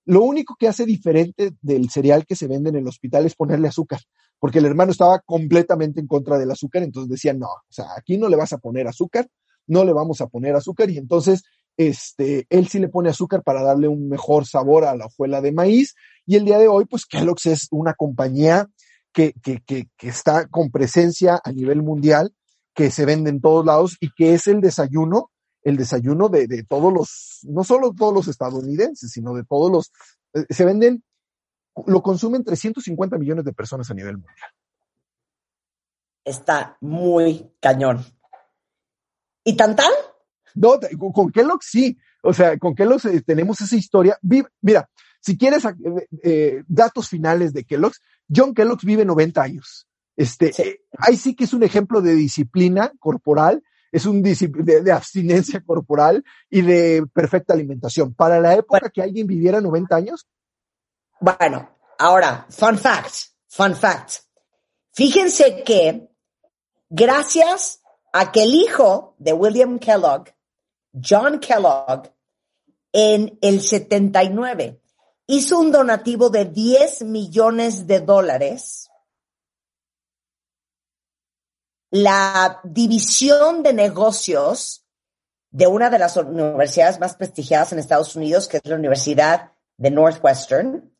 Lo único que hace diferente del cereal que se vende en el hospital es ponerle azúcar, porque el hermano estaba completamente en contra del azúcar, entonces decían, no, o sea, aquí no le vas a poner azúcar, no le vamos a poner azúcar, y entonces este, él sí le pone azúcar para darle un mejor sabor a la hojuela de maíz. Y el día de hoy, pues Kellogg's es una compañía que, que, que, que, está con presencia a nivel mundial, que se vende en todos lados y que es el desayuno, el desayuno de, de todos los, no solo todos los estadounidenses, sino de todos los, eh, se venden, lo consumen 350 millones de personas a nivel mundial. Está muy cañón. ¿Y tan tan? No, con, Kellogg sí. O sea, con Kellogg eh, tenemos esa historia. Vive, mira, si quieres eh, eh, datos finales de Kellogg, John Kellogg vive 90 años. Este, sí. eh, ahí sí que es un ejemplo de disciplina corporal, es un de, de, abstinencia corporal y de perfecta alimentación. Para la época bueno, que alguien viviera 90 años. Bueno, ahora, fun fact, fun fact. Fíjense que gracias a que el hijo de William Kellogg John Kellogg, en el 79, hizo un donativo de 10 millones de dólares. La división de negocios de una de las universidades más prestigiadas en Estados Unidos, que es la Universidad de Northwestern,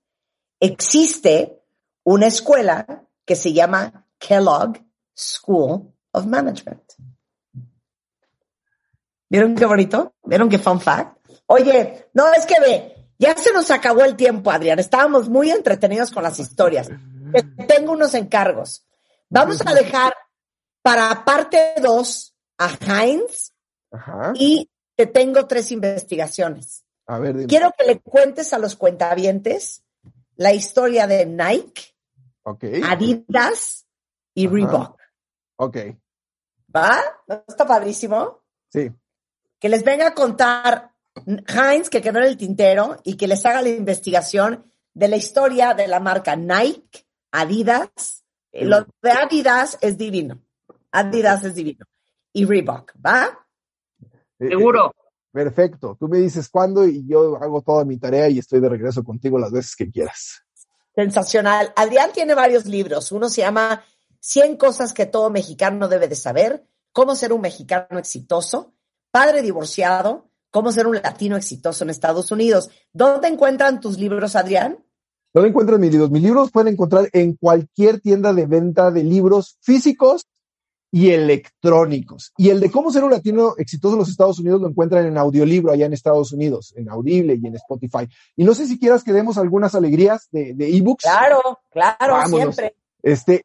existe una escuela que se llama Kellogg School of Management. ¿Vieron qué bonito? ¿Vieron qué fun fact? Oye, no, es que ve, ya se nos acabó el tiempo, Adrián. Estábamos muy entretenidos con las historias. Tengo unos encargos. Vamos a dejar para parte dos a Heinz Ajá. y te tengo tres investigaciones. A ver, dime. Quiero que le cuentes a los cuentavientes la historia de Nike, okay. Adidas y Ajá. Reebok. Ok, ¿Va? ¿No está padrísimo? sí. Que les venga a contar Heinz, que quedó en el tintero, y que les haga la investigación de la historia de la marca Nike, Adidas. Lo de Adidas es divino. Adidas es divino. Y Reebok, ¿va? Eh, Seguro. eh, perfecto. Tú me dices cuándo y yo hago toda mi tarea y estoy de regreso contigo las veces que quieras. Sensacional. Adrián tiene varios libros. Uno se llama 100 cosas que todo mexicano debe de saber. Cómo ser un mexicano exitoso. Padre divorciado. Cómo ser un latino exitoso en Estados Unidos. ¿Dónde encuentran tus libros, Adrián? ¿Dónde encuentran mis libros? Mis libros pueden encontrar en cualquier tienda de venta de libros físicos y electrónicos. Y el de cómo ser un latino exitoso en los Estados Unidos lo encuentran en audiolibro allá en Estados Unidos, en Audible y en Spotify. Y no sé si quieras que demos algunas alegrías de, ebooks. Claro, claro, Vámonos. siempre. Este,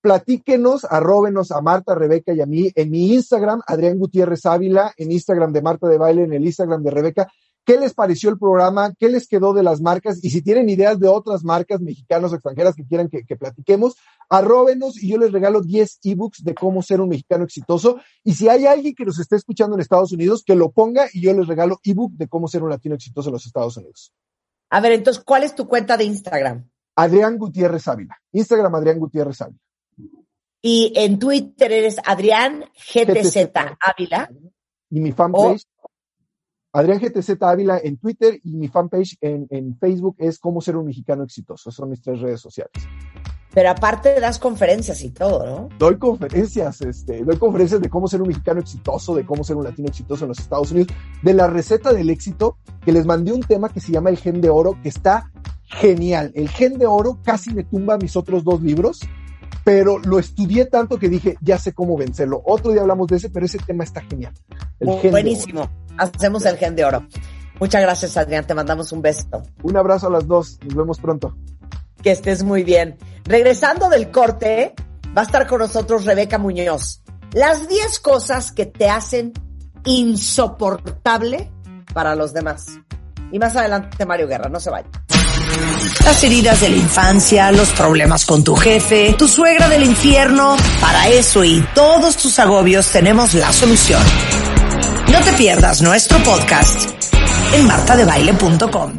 platíquenos, arróbenos a Marta, Rebeca y a mí en mi Instagram, Adrián Gutiérrez Ávila, en Instagram de Marta de Baile, en el Instagram de Rebeca. ¿Qué les pareció el programa? ¿Qué les quedó de las marcas? Y si tienen ideas de otras marcas mexicanas o extranjeras que quieran que, que platiquemos, arróbenos y yo les regalo 10 ebooks de cómo ser un mexicano exitoso. Y si hay alguien que nos esté escuchando en Estados Unidos, que lo ponga y yo les regalo ebook de cómo ser un latino exitoso en los Estados Unidos. A ver, entonces, ¿cuál es tu cuenta de Instagram? Adrián Gutiérrez Ávila. Instagram Adrián Gutiérrez Ávila. Y en Twitter eres Adrián GTZ Ávila. Y mi fanpage, Adrián GTZ Ávila en Twitter y mi fanpage en, en Facebook es Cómo ser un mexicano exitoso. Son mis tres redes sociales. Pero aparte das conferencias y todo, ¿no? Doy conferencias, este, doy conferencias de cómo ser un mexicano exitoso, de cómo ser un latino exitoso en los Estados Unidos, de la receta del éxito, que les mandé un tema que se llama El Gen de Oro, que está genial. El Gen de Oro casi me tumba mis otros dos libros, pero lo estudié tanto que dije, ya sé cómo vencerlo. Otro día hablamos de ese, pero ese tema está genial. El gen Buenísimo. Hacemos el Gen de Oro. Muchas gracias, Adrián. Te mandamos un beso. Un abrazo a las dos. Nos vemos pronto. Que estés muy bien. Regresando del corte, va a estar con nosotros Rebeca Muñoz. Las 10 cosas que te hacen insoportable para los demás. Y más adelante Mario Guerra, no se vaya. Las heridas de la infancia, los problemas con tu jefe, tu suegra del infierno. Para eso y todos tus agobios tenemos la solución. No te pierdas nuestro podcast en martadebaile.com.